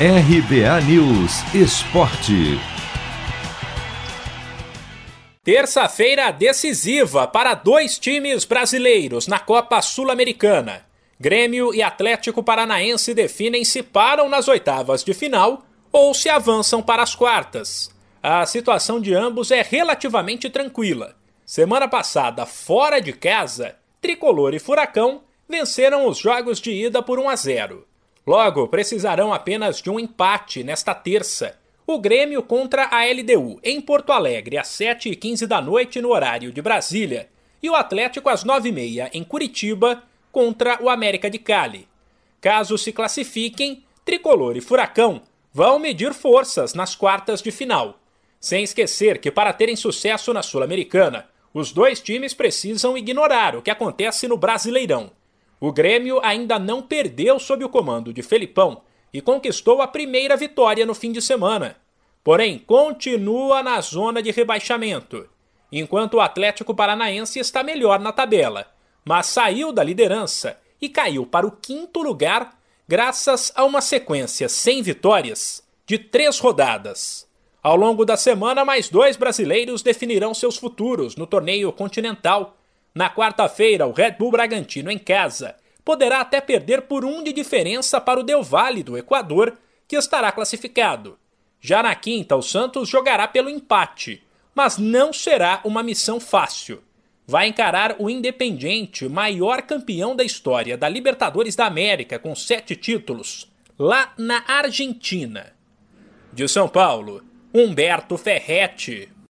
RBA News Esporte. Terça-feira decisiva para dois times brasileiros na Copa Sul-Americana. Grêmio e Atlético Paranaense definem se param nas oitavas de final ou se avançam para as quartas. A situação de ambos é relativamente tranquila. Semana passada, fora de casa, Tricolor e Furacão venceram os jogos de ida por 1 a 0. Logo, precisarão apenas de um empate nesta terça. O Grêmio contra a LDU em Porto Alegre às 7h15 da noite no horário de Brasília e o Atlético às 9h30 em Curitiba contra o América de Cali. Caso se classifiquem, Tricolor e Furacão vão medir forças nas quartas de final. Sem esquecer que para terem sucesso na Sul-Americana, os dois times precisam ignorar o que acontece no Brasileirão. O Grêmio ainda não perdeu sob o comando de Felipão e conquistou a primeira vitória no fim de semana. Porém, continua na zona de rebaixamento, enquanto o Atlético Paranaense está melhor na tabela, mas saiu da liderança e caiu para o quinto lugar graças a uma sequência sem vitórias de três rodadas. Ao longo da semana, mais dois brasileiros definirão seus futuros no torneio continental. Na quarta-feira, o Red Bull Bragantino em casa poderá até perder por um de diferença para o Del Valle do Equador, que estará classificado. Já na quinta, o Santos jogará pelo empate, mas não será uma missão fácil. Vai encarar o Independiente, maior campeão da história da Libertadores da América, com sete títulos, lá na Argentina. De São Paulo, Humberto Ferretti,